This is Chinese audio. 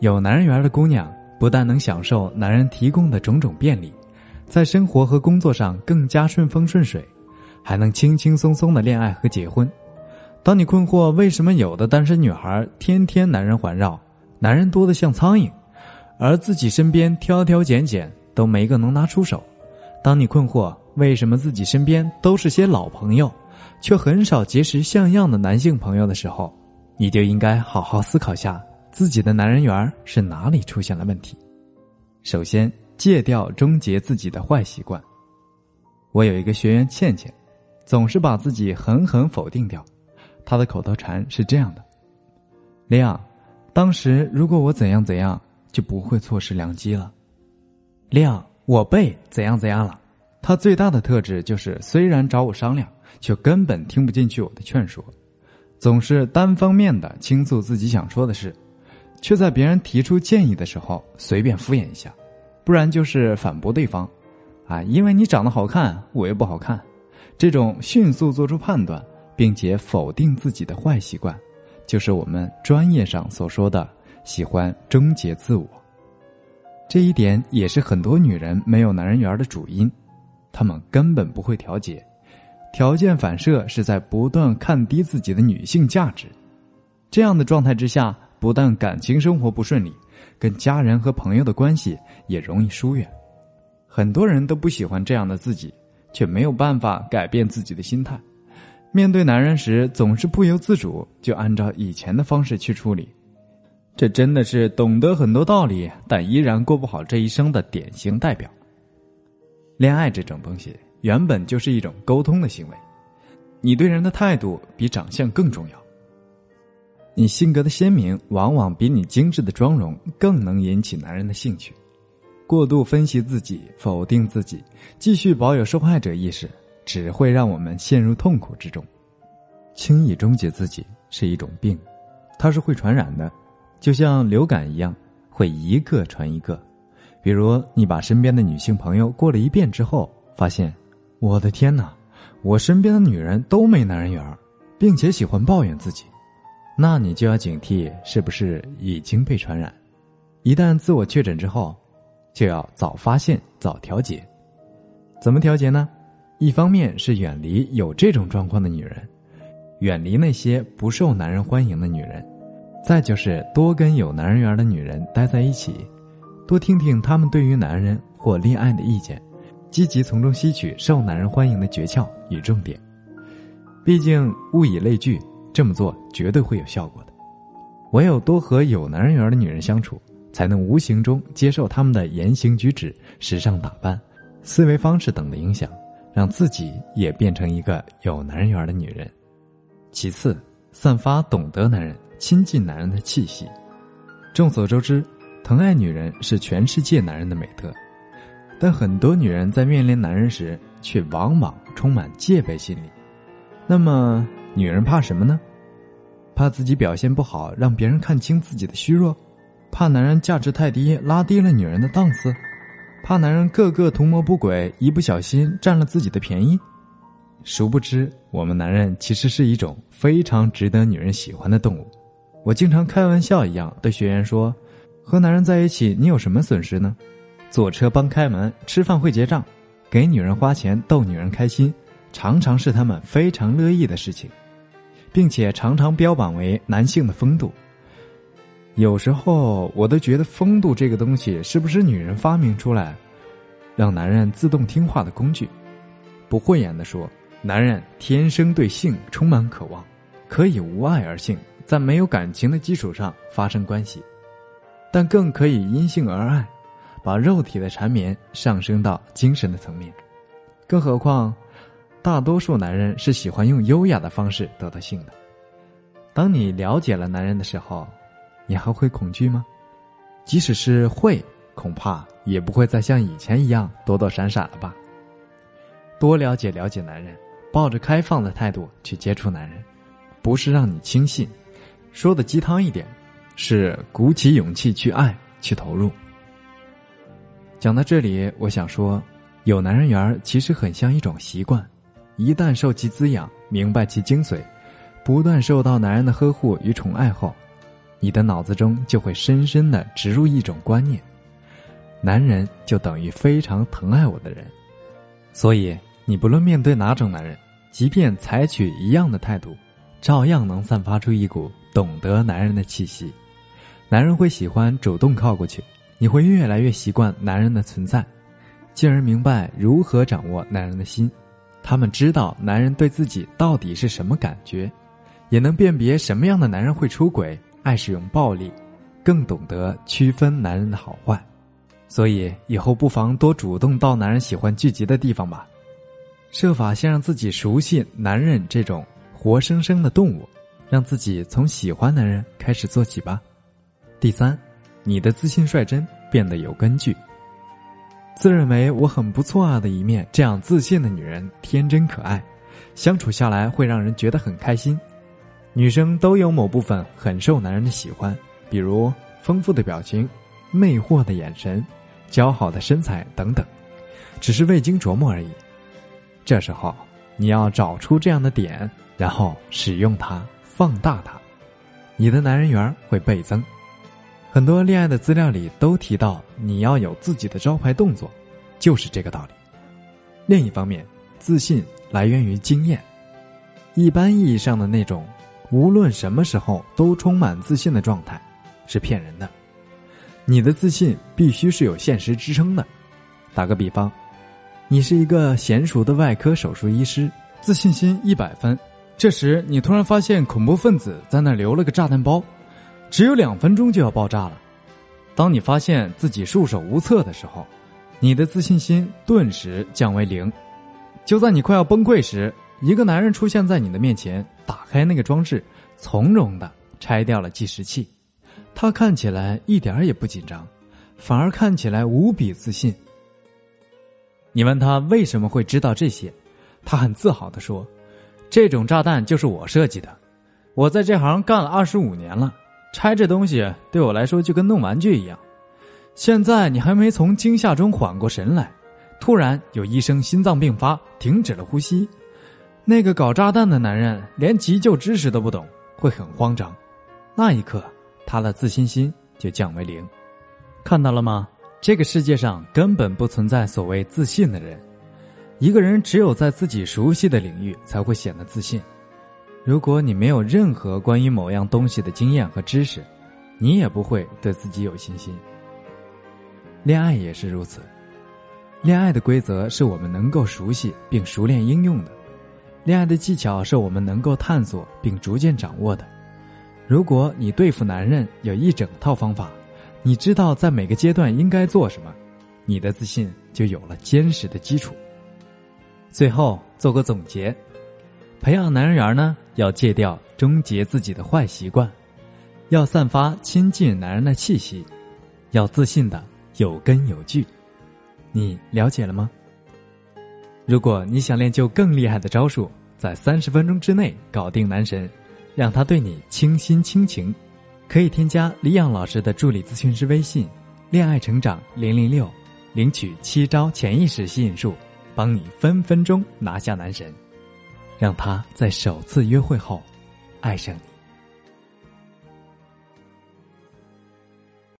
有男人缘的姑娘，不但能享受男人提供的种种便利，在生活和工作上更加顺风顺水，还能轻轻松松的恋爱和结婚。当你困惑为什么有的单身女孩天天男人环绕，男人多得像苍蝇，而自己身边挑挑拣拣都没个能拿出手；当你困惑为什么自己身边都是些老朋友，却很少结识像样的男性朋友的时候，你就应该好好思考下。自己的男人缘是哪里出现了问题？首先戒掉终结自己的坏习惯。我有一个学员倩倩，总是把自己狠狠否定掉。她的口头禅是这样的：“亮，当时如果我怎样怎样，就不会错失良机了。”亮，我被怎样怎样了？他最大的特质就是，虽然找我商量，却根本听不进去我的劝说，总是单方面的倾诉自己想说的事。却在别人提出建议的时候随便敷衍一下，不然就是反驳对方，啊，因为你长得好看，我又不好看，这种迅速做出判断并且否定自己的坏习惯，就是我们专业上所说的喜欢终结自我。这一点也是很多女人没有男人缘的主因，她们根本不会调节，条件反射是在不断看低自己的女性价值，这样的状态之下。不但感情生活不顺利，跟家人和朋友的关系也容易疏远。很多人都不喜欢这样的自己，却没有办法改变自己的心态。面对男人时，总是不由自主就按照以前的方式去处理。这真的是懂得很多道理，但依然过不好这一生的典型代表。恋爱这种东西，原本就是一种沟通的行为，你对人的态度比长相更重要。你性格的鲜明，往往比你精致的妆容更能引起男人的兴趣。过度分析自己，否定自己，继续保有受害者意识，只会让我们陷入痛苦之中。轻易终结自己是一种病，它是会传染的，就像流感一样，会一个传一个。比如，你把身边的女性朋友过了一遍之后，发现，我的天哪，我身边的女人都没男人缘，并且喜欢抱怨自己。那你就要警惕，是不是已经被传染？一旦自我确诊之后，就要早发现、早调节。怎么调节呢？一方面是远离有这种状况的女人，远离那些不受男人欢迎的女人；再就是多跟有男人缘的女人待在一起，多听听他们对于男人或恋爱的意见，积极从中吸取受男人欢迎的诀窍与重点。毕竟物以类聚。这么做绝对会有效果的。唯有多和有男人缘的女人相处，才能无形中接受他们的言行举止、时尚打扮、思维方式等的影响，让自己也变成一个有男人缘的女人。其次，散发懂得男人、亲近男人的气息。众所周知，疼爱女人是全世界男人的美德，但很多女人在面临男人时，却往往充满戒备心理。那么，女人怕什么呢？怕自己表现不好，让别人看清自己的虚弱；怕男人价值太低，拉低了女人的档次；怕男人个个图谋不轨，一不小心占了自己的便宜。殊不知，我们男人其实是一种非常值得女人喜欢的动物。我经常开玩笑一样对学员说：“和男人在一起，你有什么损失呢？坐车帮开门，吃饭会结账，给女人花钱逗女人开心，常常是他们非常乐意的事情。”并且常常标榜为男性的风度。有时候我都觉得风度这个东西是不是女人发明出来，让男人自动听话的工具？不讳言的说，男人天生对性充满渴望，可以无爱而性，在没有感情的基础上发生关系，但更可以因性而爱，把肉体的缠绵上升到精神的层面。更何况。大多数男人是喜欢用优雅的方式得到性的。当你了解了男人的时候，你还会恐惧吗？即使是会，恐怕也不会再像以前一样躲躲闪闪了吧。多了解了解男人，抱着开放的态度去接触男人，不是让你轻信，说的鸡汤一点，是鼓起勇气去爱，去投入。讲到这里，我想说，有男人缘其实很像一种习惯。一旦受其滋养，明白其精髓，不断受到男人的呵护与宠爱后，你的脑子中就会深深的植入一种观念：男人就等于非常疼爱我的人。所以，你不论面对哪种男人，即便采取一样的态度，照样能散发出一股懂得男人的气息。男人会喜欢主动靠过去，你会越来越习惯男人的存在，进而明白如何掌握男人的心。他们知道男人对自己到底是什么感觉，也能辨别什么样的男人会出轨、爱使用暴力，更懂得区分男人的好坏。所以以后不妨多主动到男人喜欢聚集的地方吧，设法先让自己熟悉男人这种活生生的动物，让自己从喜欢男人开始做起吧。第三，你的自信率真变得有根据。自认为我很不错啊的一面，这样自信的女人天真可爱，相处下来会让人觉得很开心。女生都有某部分很受男人的喜欢，比如丰富的表情、魅惑的眼神、姣好的身材等等，只是未经琢磨而已。这时候你要找出这样的点，然后使用它，放大它，你的男人缘会倍增。很多恋爱的资料里都提到，你要有自己的招牌动作，就是这个道理。另一方面，自信来源于经验。一般意义上的那种，无论什么时候都充满自信的状态，是骗人的。你的自信必须是有现实支撑的。打个比方，你是一个娴熟的外科手术医师，自信心一百分。这时，你突然发现恐怖分子在那留了个炸弹包。只有两分钟就要爆炸了。当你发现自己束手无策的时候，你的自信心顿时降为零。就在你快要崩溃时，一个男人出现在你的面前，打开那个装置，从容的拆掉了计时器。他看起来一点也不紧张，反而看起来无比自信。你问他为什么会知道这些，他很自豪的说：“这种炸弹就是我设计的，我在这行干了二十五年了。”拆这东西对我来说就跟弄玩具一样。现在你还没从惊吓中缓过神来，突然有医生心脏病发，停止了呼吸。那个搞炸弹的男人连急救知识都不懂，会很慌张。那一刻，他的自信心就降为零。看到了吗？这个世界上根本不存在所谓自信的人。一个人只有在自己熟悉的领域才会显得自信。如果你没有任何关于某样东西的经验和知识，你也不会对自己有信心。恋爱也是如此，恋爱的规则是我们能够熟悉并熟练应用的，恋爱的技巧是我们能够探索并逐渐掌握的。如果你对付男人有一整套方法，你知道在每个阶段应该做什么，你的自信就有了坚实的基础。最后做个总结。培养男人缘呢，要戒掉终结自己的坏习惯，要散发亲近男人的气息，要自信的有根有据。你了解了吗？如果你想练就更厉害的招数，在三十分钟之内搞定男神，让他对你倾心倾情，可以添加李阳老师的助理咨询师微信“恋爱成长零零六”，领取七招潜意识吸引术，帮你分分钟拿下男神。让他在首次约会后爱上你。